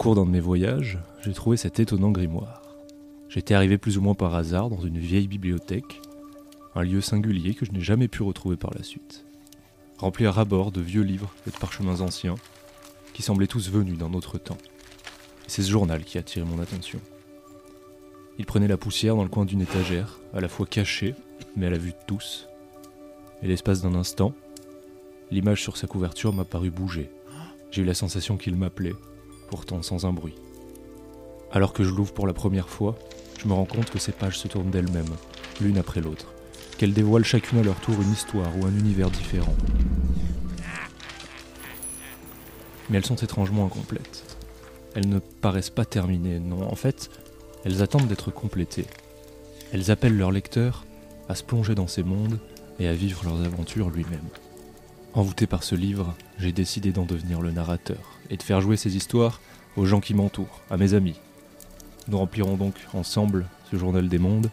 cours d'un de mes voyages, j'ai trouvé cet étonnant grimoire. J'étais arrivé plus ou moins par hasard dans une vieille bibliothèque, un lieu singulier que je n'ai jamais pu retrouver par la suite. Rempli à ras-bord de vieux livres et de parchemins anciens, qui semblaient tous venus d'un autre temps. C'est ce journal qui a attiré mon attention. Il prenait la poussière dans le coin d'une étagère, à la fois cachée, mais à la vue de tous. Et l'espace d'un instant, l'image sur sa couverture m'a paru bouger. J'ai eu la sensation qu'il m'appelait, pourtant sans un bruit. Alors que je l'ouvre pour la première fois, je me rends compte que ces pages se tournent d'elles-mêmes, l'une après l'autre, qu'elles dévoilent chacune à leur tour une histoire ou un univers différent. Mais elles sont étrangement incomplètes. Elles ne paraissent pas terminées, non, en fait, elles attendent d'être complétées. Elles appellent leur lecteur à se plonger dans ces mondes et à vivre leurs aventures lui-même. Envoûté par ce livre, j'ai décidé d'en devenir le narrateur et de faire jouer ces histoires aux gens qui m'entourent, à mes amis. Nous remplirons donc ensemble ce journal des mondes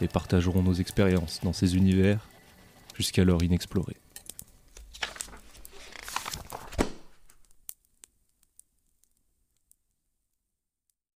et partagerons nos expériences dans ces univers jusqu'alors inexplorés.